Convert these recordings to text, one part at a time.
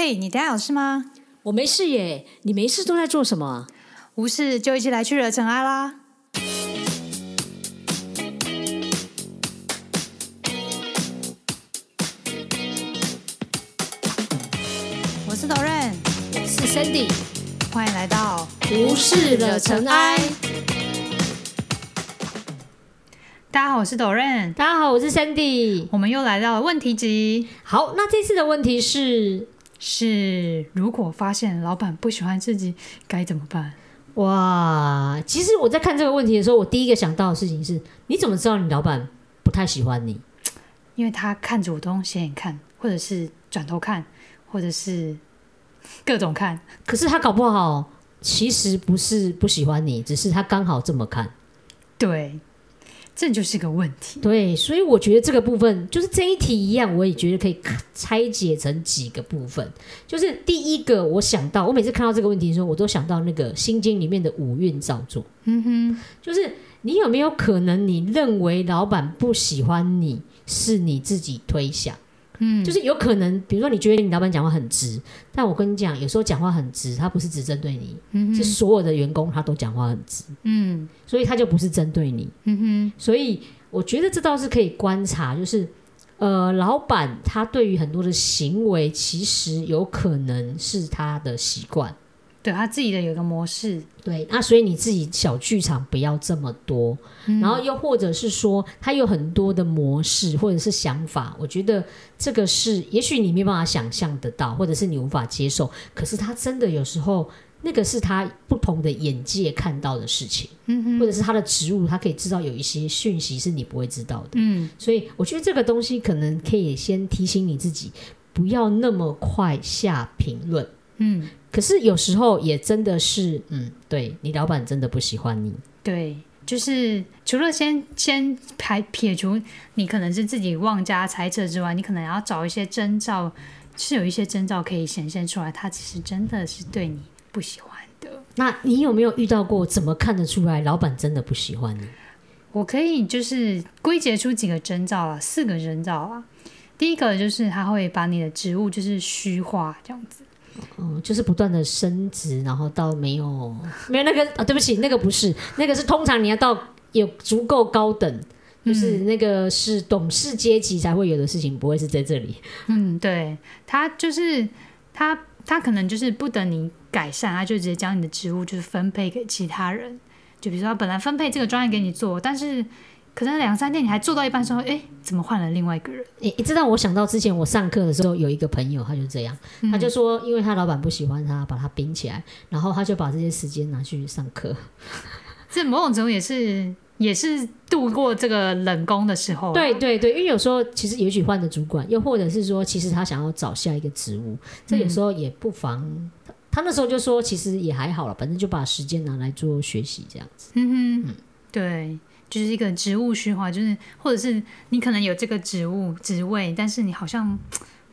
嘿，你等下有事吗？我没事耶，你没事都在做什么？无事就一起来去惹尘埃啦！我是导任，我是 Sandy，欢迎来到无事惹尘埃。大家好，我是导任，大家好，我是 Sandy。我们又来到了问题集，好，那这次的问题是，是如果发现老板不喜欢自己，该怎么办？哇，其实我在看这个问题的时候，我第一个想到的事情是，你怎么知道你老板不太喜欢你？因为他看着我都用斜眼看，或者是转头看，或者是各种看。可是他搞不好其实不是不喜欢你，只是他刚好这么看。对，这就是个问题。对，所以我觉得这个部分就是这一题一样，我也觉得可以拆解成几个部分。就是第一个，我想到，我每次看到这个问题的时候，我都想到那个《心经》里面的五蕴造作。嗯哼，就是你有没有可能，你认为老板不喜欢你，是你自己推想？嗯，就是有可能，比如说你觉得你老板讲话很直，但我跟你讲，有时候讲话很直，他不是只针对你，嗯，是所有的员工他都讲话很直，嗯。所以他就不是针对你。嗯哼，所以我觉得这倒是可以观察，就是呃，老板他对于很多的行为，其实有可能是他的习惯。对他自己的有一个模式，对，那所以你自己小剧场不要这么多，嗯然后又或者是说，他有很多的模式或者是想法，我觉得这个是也许你没办法想象得到，或者是你无法接受，可是他真的有时候那个是他不同的眼界看到的事情，嗯，或者是他的植物，他可以知道有一些讯息是你不会知道的。嗯所以我觉得这个东西可能可以先提醒你自己，不要那么快下评论。嗯，可是有时候也真的是，嗯，对你老板真的不喜欢你，对，就是除了先先排撇除你可能是自己妄加猜测之外，你可能要找一些征兆，是有一些征兆可以显现出来，他其实真的是对你不喜欢的。那你有没有遇到过？怎么看得出来老板真的不喜欢你？我可以就是归结出几个征兆啊，四个征兆啊。第一个就是他会把你的职务就是虚化这样子，嗯，就是不断的升职，然后到没有没有那个啊，对不起，那个不是，那个是通常你要到有足够高等，就是那个是董事阶级才会有的事情，不会是在这里。嗯，对他就是他他可能就是不等你改善，他就直接将你的职务就是分配给其他人。就比如说，他本来分配这个专业给你做，但是可能两三天你还做到一半之后，哎，怎么换了另外一个人？诶，知道我想到之前我上课的时候，有一个朋友他就这样，他就说，因为他老板不喜欢他，把他冰起来，然后他就把这些时间拿去上课。这某种程度也是也是度过这个冷宫的时候啊、对对对，因为有时候其实也许换的主管，又或者是说，其实他想要找下一个职务，这有时候也不妨。他他那时候就说，其实也还好了，反正就把时间拿来做学习这样子。嗯哼，对，就是一个职务虚化，就是或者是你可能有这个职务职位，但是你好像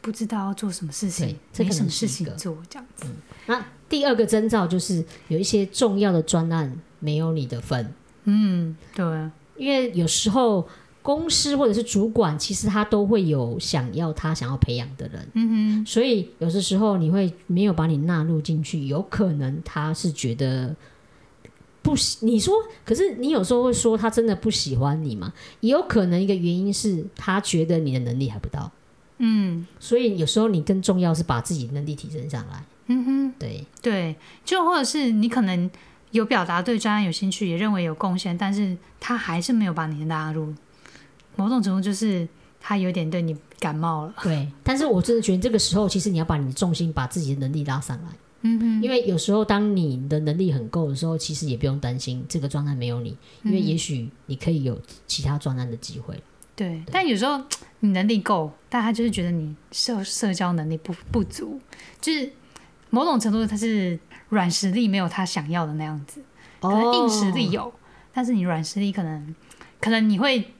不知道要做什么事情，没什么事情做这样子。那第二个征兆就是有一些重要的专案没有你的份，嗯，对，因为有时候公司或者是主管，其实他都会有想要他想要培养的人，嗯哼所以有的时候你会没有把你纳入进去，有可能他是觉得不喜。你说，可是你有时候会说他真的不喜欢你嘛？也有可能一个原因是他觉得你的能力还不到，嗯所以有时候你更重要是把自己能力提升上来。嗯哼，对，对，就或者是你可能有表达对专案有兴趣，也认为有贡献，但是他还是没有把你纳入，某种程度就是他有点对你感冒了。对，但是我真的觉得这个时候，其实你要把你的重心把自己的能力拉上来，嗯哼，因为有时候当你的能力很够的时候，其实也不用担心这个专案没有你，因为也许你可以有其他专案的机会。对，但有时候你能力够，但他就是觉得你社社交能力不不足，就是某种程度他是软实力没有他想要的那样子，可能硬实力有，但是你软实力可能可能你会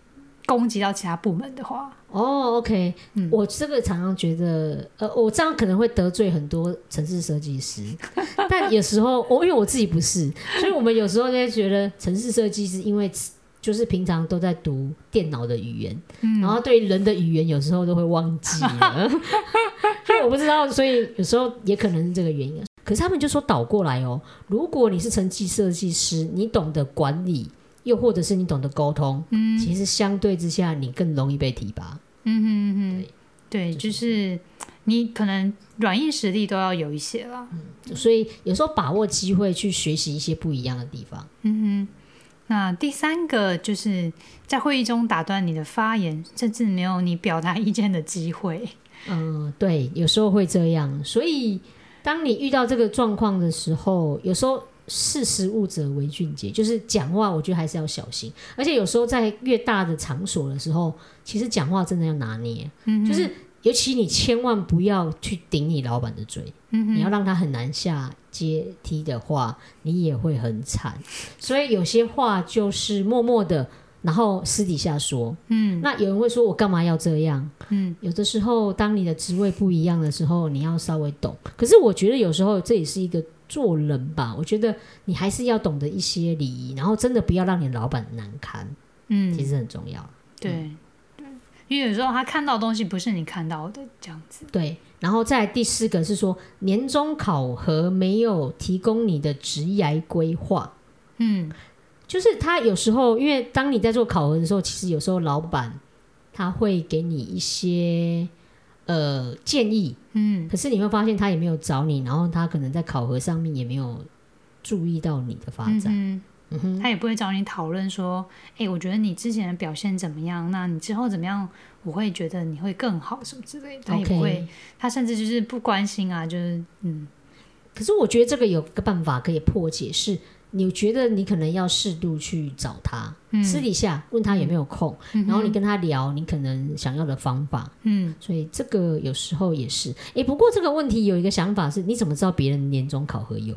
攻击到其他部门的话，哦，OK，、嗯。我这个常常觉得，呃，我这样可能会得罪很多城市设计师，但有时候我因为我自己不是，所以我们有时候就会觉得城市设计师因为就是平常都在读电脑的语言，然后对人的语言有时候都会忘记了。所以我我不知道，所以有时候也可能是这个原因。啊。可是他们就说倒过来哦，如果你是成绩设计师，你懂得管理，又或者是你懂得沟通，嗯，其实相对之下你更容易被提拔。嗯哼嗯哼，对，就是你可能软硬实力都要有一些了。嗯，所以有时候把握机会去学习一些不一样的地方。嗯哼。那第三个就是在会议中打断你的发言，甚至没有你表达意见的机会。嗯，对，有时候会这样。所以当你遇到这个状况的时候，有时候识时务者为俊杰，就是讲话，我觉得还是要小心。而且有时候在越大的场所的时候，其实讲话真的要拿捏。嗯，就是尤其你千万不要去顶你老板的嘴，嗯你要让他很难下。阶梯的话，你也会很惨，所以有些话就是默默的，然后私底下说。嗯，那有人会说我干嘛要这样？嗯，有的时候当你的职位不一样的时候，你要稍微懂。可是我觉得有时候这也是一个做人吧，我觉得你还是要懂得一些礼仪，然后真的不要让你老板难堪。嗯，其实很重要。对。因为有时候他看到东西不是你看到的这样子。对，然后再第四个是说年终考核没有提供你的职业规划。嗯，就是他有时候，因为当你在做考核的时候，其实有时候老板他会给你一些呃建议。嗯，可是你会发现他也没有找你，然后他可能在考核上面也没有注意到你的发展。他也不会找你讨论说，哎，我觉得你之前的表现怎么样？那你之后怎么样？我会觉得你会更好什么之类的。他也不会，他甚至就是不关心啊，就是嗯。可是我觉得这个有个办法可以破解，是你觉得你可能要适度去找他，私底下问他有没有空，然后你跟他聊你可能想要的方法。嗯，所以这个有时候也是。哎，不过这个问题有一个想法是，你怎么知道别人年终考核有？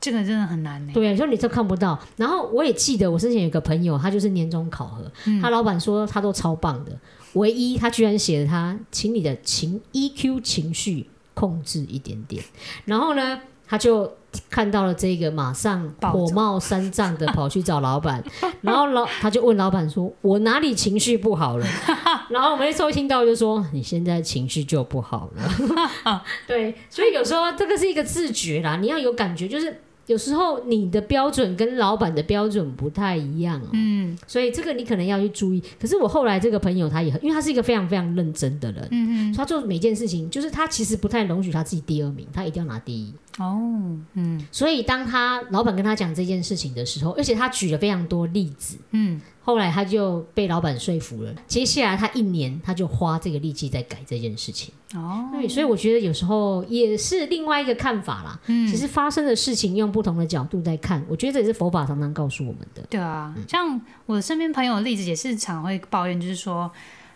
这个真的很难呢。对，说你都看不到。然后我也记得，我之前有个朋友，他就是年终考核，他老板说他都超棒的，唯一他居然写了他，请你的情 EQ 情绪控制一点点。然后呢，他就看到了这个，马上火冒三丈的跑去找老板，然后老他就问老板说：“我哪里情绪不好了？” 然后我们一收听到就说：“你现在情绪就不好了。”对，所以有时候这个是一个自觉啦，你要有感觉，就是。有时候你的标准跟老板的标准不太一样哦，嗯，所以这个你可能要去注意。可是我后来这个朋友他也很，因为他是一个非常非常认真的人，嗯嗯，他做每件事情就是他其实不太容许他自己第二名，他一定要拿第一。哦，嗯，所以当他老板跟他讲这件事情的时候，而且他举了非常多例子，嗯。后来他就被老板说服了，接下来他一年他就花这个力气在改这件事情。哦，对，所以我觉得有时候也是另外一个看法啦。嗯，其实发生的事情用不同的角度在看，我觉得这也是佛法常常告诉我们的。对啊，像我身边朋友的例子也是常会抱怨，就是说，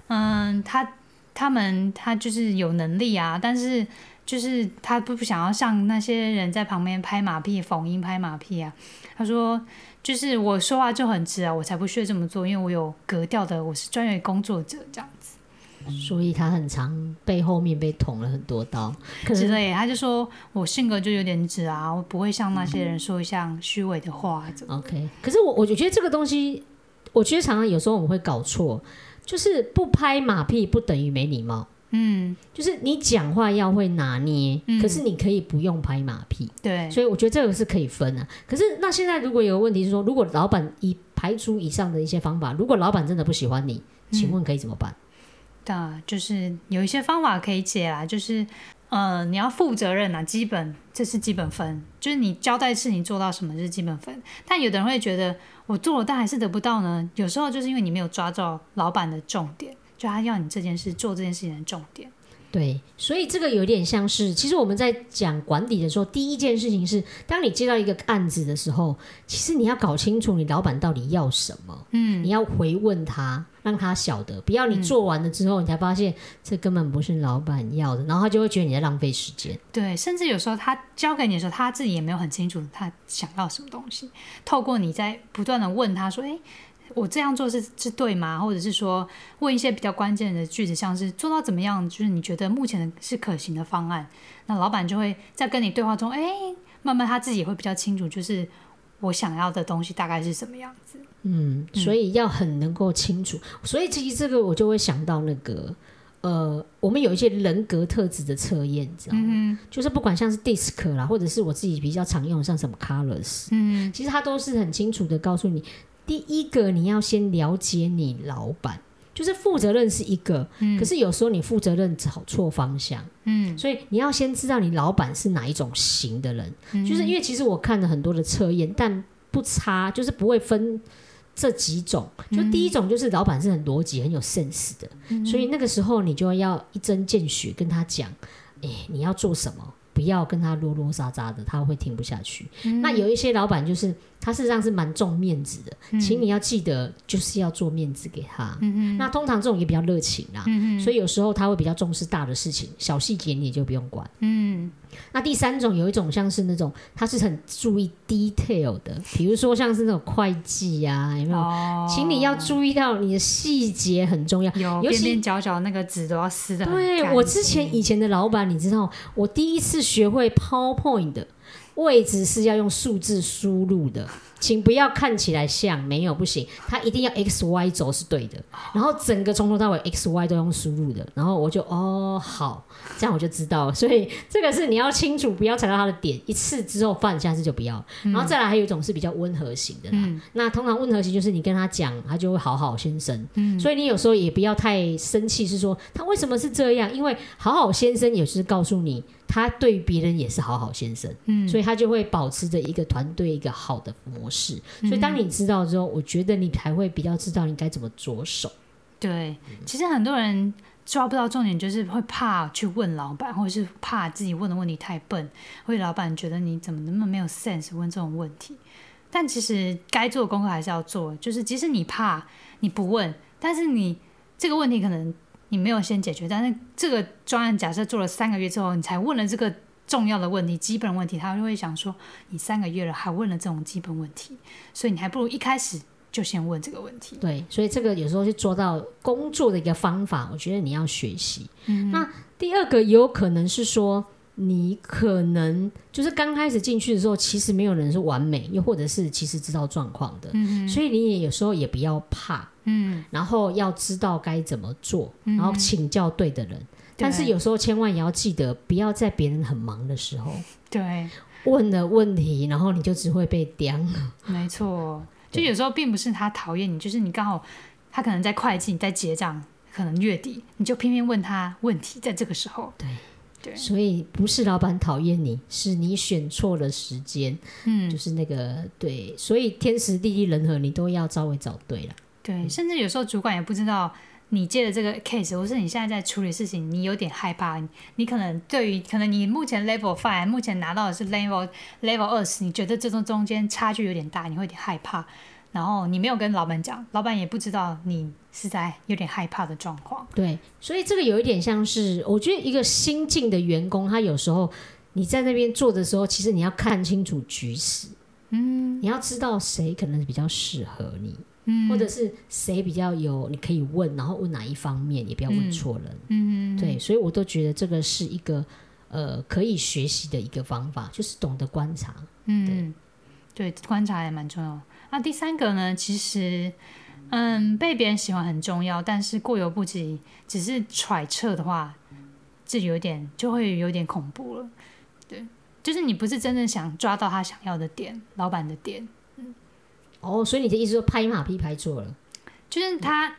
嗯，他他们他就是有能力啊，但是就是他不不想要像那些人在旁边拍马屁、逢迎拍马屁啊。他说。就是我说话就很直啊，我才不屑这么做，因为我有格调的，我是专业工作者这样子。所以他很常背后面被捅了很多刀之类。他就说我性格就有点直啊，我不会像那些人说像虚伪的话。OK，可是我我觉得这个东西，我觉得常常有时候我们会搞错，就是不拍马屁不等于没礼貌。嗯，就是你讲话要会拿捏，可是你可以不用拍马屁。对，所以我觉得这个是可以分的。可是那现在如果有个问题是说，如果老板以排除以上的一些方法，如果老板真的不喜欢你，请问可以怎么办？的，就是有一些方法可以解啊，就是呃，你要负责任啊，基本这是基本分，就是你交代事情做到什么是基本分。但有的人会觉得我做了，但还是得不到呢。有时候就是因为你没有抓到老板的重点。就他要你这件事做这件事情的重点，对，所以这个有点像是，其实我们在讲管理的时候，第一件事情是，当你接到一个案子的时候，其实你要搞清楚你老板到底要什么，嗯，你要回问他，让他晓得，不要你做完了之后，你才发现这根本不是老板要的，然后他就会觉得你在浪费时间。对，甚至有时候他交给你的时候，他自己也没有很清楚他想要什么东西，透过你在不断的问他说，哎。我这样做是是对吗？或者是说问一些比较关键的句子，像是做到怎么样？就是你觉得目前是可行的方案，那老板就会在跟你对话中，哎，慢慢他自己会比较清楚，就是我想要的东西大概是什么样子。嗯，所以要很能够清楚。所以其实这个我就会想到那个呃，我们有一些人格特质的测验，你知道吗？嗯就是不管像是 DISC 啦，或者是我自己比较常用的像什么 Colors，嗯其实它都是很清楚的告诉你，第一个你要先了解你老板。就是负责任是一个，嗯可是有时候你负责任找错方向，嗯所以你要先知道你老板是哪一种型的人。嗯就是因为其实我看了很多的测验，但不差，就是不会分这几种。就第一种就是老板是很逻辑、很有 sense 的，嗯所以那个时候你就要一针见血跟他讲，哎、你要做什么。不要跟他啰啰喳喳的，他会听不下去。嗯那有一些老板就是他事实上是蛮重面子的，嗯请你要记得就是要做面子给他。嗯那通常这种也比较热情啦，嗯所以有时候他会比较重视大的事情，小细节你也就不用管。嗯那第三种有一种像是那种他是很注意 detail 的，比如说像是那种会计啊，有没有？哦，请你要注意到你的细节很重要。有尤其边边角角那个纸都要撕的。对我之前以前的老板，你知道，我第一次学会 PowerPoint 的位置是要用数字输入的，请不要看起来像没有不行，它一定要 X Y 轴是对的，然后整个从头到尾 X Y 都用输入的，然后我就哦好，这样我就知道了。所以这个是你要清楚，不要踩到它的点，一次之后犯，下次就不要。然后再来还有一种是比较温和型的啦，嗯。那通常温和型就是你跟他讲，他就会好好先生。嗯。所以你有时候也不要太生气，是说他为什么是这样？因为好好先生也是告诉你，他对别人也是好好先生，嗯所以他就会保持着一个团队一个好的模式。所以当你知道之后，我觉得你才会比较知道你该怎么着手。对，其实很多人抓不到重点，就是会怕去问老板，或者是怕自己问的问题太笨，会老板觉得你怎么那么没有 sense 问这种问题。但其实该做的功课还是要做，就是即使你怕你不问，但是你这个问题可能你没有先解决，但是这个专案假设做了三个月之后，你才问了这个重要的问题、基本问题，他就会想说你三个月了还问了这种基本问题，所以你还不如一开始就先问这个问题。对，所以这个有时候是做到工作的一个方法，我觉得你要学习。那第二个也有可能是说，你可能就是刚开始进去的时候，其实没有人是完美，又或者是其实知道状况的，所以你也有时候也不要怕，嗯，然后要知道该怎么做，然后请教对的人。但是有时候千万也要记得，不要在别人很忙的时候。对。问了问题，然后你就只会被刁。没错，就有时候并不是他讨厌你，就是你刚好他可能在会计、你在结账，可能月底，你就偏偏问他问题，在这个时候，对对。所以不是老板讨厌你，是你选错了时间，嗯。就，是那个对，所以天时地利人和你都要稍微找对了。对，甚至有时候主管也不知道你接的这个 case，或是你现在在处理事情，你有点害怕，你你可能对于可能你目前 level five，目前拿到的是 level level 二十，你觉得这中中间差距有点大，你会有点害怕，然后你没有跟老板讲，老板也不知道你是在有点害怕的状况。对，所以这个有一点像是，我觉得一个新进的员工，他有时候你在那边做的时候，其实你要看清楚局势，嗯，你要知道谁可能比较适合你，嗯，或者是谁比较有你可以问，然后问哪一方面，也不要问错人，嗯，对，所以我都觉得这个是一个呃可以学习的一个方法，就是懂得观察。嗯，对，观察也蛮重要。那第三个呢，其实，嗯，被别人喜欢很重要，但是过犹不及，只是揣测的话，这有点就会有点恐怖了。对，就是你不是真正想抓到他想要的点，老板的点，哦，所以你的意思说拍马屁拍错了？就是他，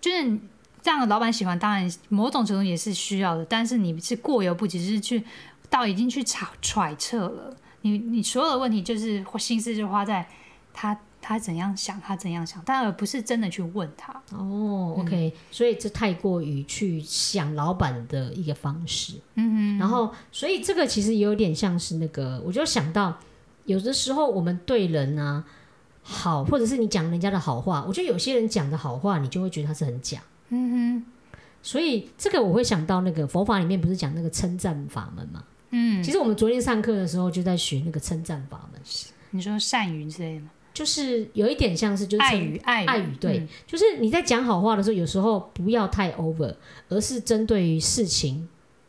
就是这样的老板喜欢，当然某种程度也是需要的，但是你是过犹不及，是去到已经去揣揣测了，你你所有的问题就是心思就花在他他怎样想，他怎样想，但而不是真的去问他。哦，OK，、所以这太过于去想老板的一个方式。嗯哼然后，所以这个其实有点像是那个，我就想到，有的时候我们对人啊好，或者是你讲人家的好话，我觉得有些人讲的好话，你就会觉得他是很假。嗯哼，所以这个我会想到那个佛法里面不是讲那个称赞法门嘛？嗯，其实我们昨天上课的时候就在学那个称赞法门，你说善于之类的吗？就是有一点像是就是称爱语，爱语，爱语对，嗯。就是你在讲好话的时候，有时候不要太 over，而是针对于事情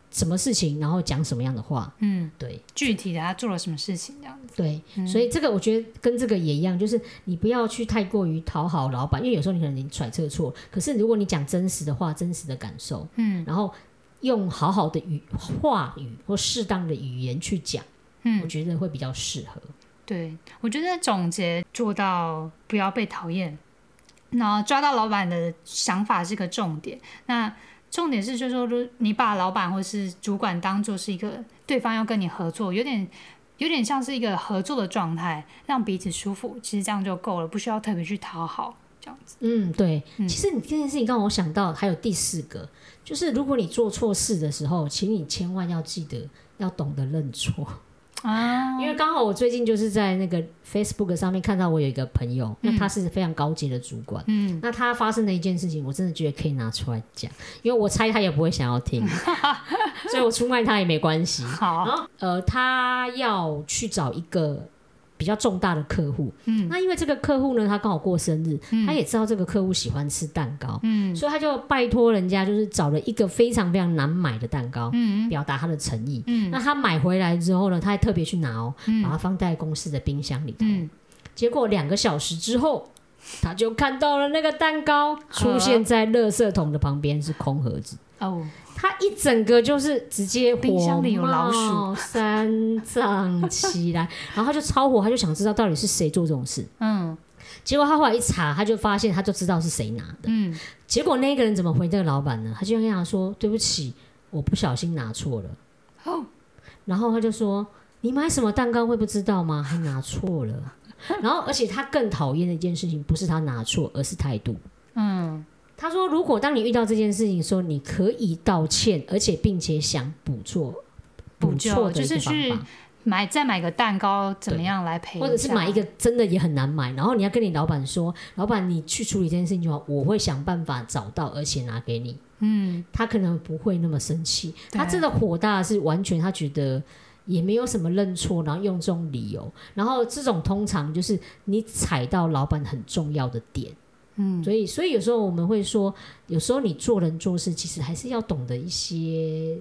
什么事情，然后讲什么样的话，嗯，对。具体的他做了什么事情这样子。对，所以这个我觉得跟这个也一样，就是你不要去太过于讨好老板，因为有时候你可能你揣测错，可是如果你讲真实的话、真实的感受，嗯。然后用好好的语话语或适当的语言去讲，嗯我嗯，觉得会比较适合。对，我觉得总结做到不要被讨厌，然后抓到老板的想法是个重点。那重点是，就是说，如你把老板或是主管当做是一个对方要跟你合作，有点有点像是一个合作的状态，让彼此舒服，其实这样就够了，不需要特别去讨好这样子。嗯，对。嗯其实你这件事情让我想到还有第四个，就是如果你做错事的时候，请你千万要记得要懂得认错。啊，因为刚好我最近就是在那个 Facebook 上面看到我有一个朋友，那他是非常高级的主管，嗯，那他发生的一件事情，我真的觉得可以拿出来讲，因为我猜他也不会想要听，所以我出卖他也没关系。好，然后呃，他要去找一个比较重大的客户，嗯。那因为这个客户呢，他刚好过生日，他也知道这个客户喜欢吃蛋糕，嗯。所以他就拜托人家，就是找了一个非常非常难买的蛋糕，嗯。表达他的诚意。嗯。那他买回来之后呢，他还特别去拿哦，嗯。把它放在公司的冰箱里头。嗯，结果两个小时之后，他就看到了那个蛋糕出现在垃圾桶的旁边是空盒子。哦，他一整个就是直接冰箱里有老鼠三丈起来，然后他就超火，他就想知道到底是谁做这种事。嗯结果他后来一查，他就发现他就知道是谁拿的。嗯结果那个人怎么回这个老板呢？他就跟他说：“对不起，我不小心拿错了。”哦，然后他就说：“你买什么蛋糕会不知道吗？还拿错了。”然后，而且他更讨厌的一件事情不是他拿错，而是态度。嗯他说：“如果当你遇到这件事情的时候，你可以道歉，而且并且想补做补救就是去买再买个蛋糕怎么样来赔？或者是买一个真的也很难买，然后你要跟你老板说：‘老板，你去处理这件事情的话，我会想办法找到，而且拿给你。’嗯，他可能不会那么生气，他真的火大是完全他觉得也没有什么认错，然后用这种理由，然后这种通常就是你踩到老板很重要的点，嗯，所以所以有时候我们会说，有时候你做人做事其实还是要懂得一些，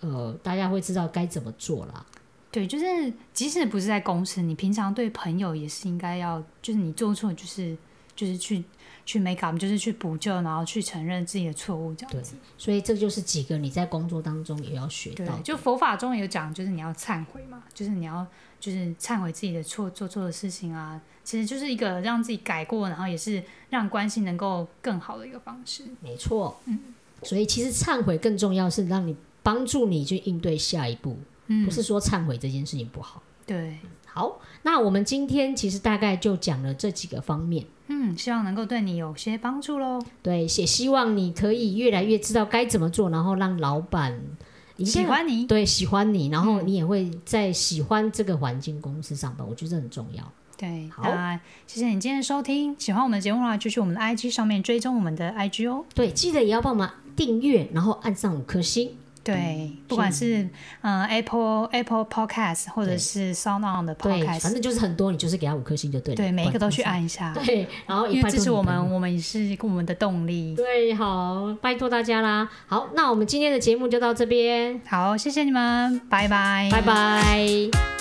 呃，大家会知道该怎么做啦。对，就是即使不是在公司，你平常对朋友也是应该要，就是你做错，就是就是去去 make up，就是去补救，然后去承认自己的错误，这样子。所以这就是几个你在工作当中也要学到的，就佛法中有讲，就是你要忏悔嘛，就是你要就是忏悔自己的错，做错的事情啊，其实就是一个让自己改过，然后也是让关系能够更好的一个方式。没错，嗯，所以其实忏悔更重要是让你帮助你去应对下一步。嗯，不是说忏悔这件事情不好。对，好，那我们今天其实大概就讲了这几个方面，嗯，希望能够对你有些帮助喽。对，也希望你可以越来越知道该怎么做，然后让老板喜欢你，对喜欢你，然后嗯你也会在喜欢这个环境公司上班，我觉得这很重要。对，好那谢谢你今天的收听。喜欢我们的节目的话，就去我们的 IG 上面追踪我们的 IG 哦。对，记得也要帮忙订阅，然后按上五颗星。对，不管是嗯、呃 Apple Apple Podcast 或者是 Sound On 的对，Podcast，反正就是很多，你就是给他五颗星就对了。对每一个都去按一下。对，然后因为这是我们我们也是我们的动力。对，好，拜托大家啦。好，那我们今天的节目就到这边，好，谢谢你们，拜拜，拜拜。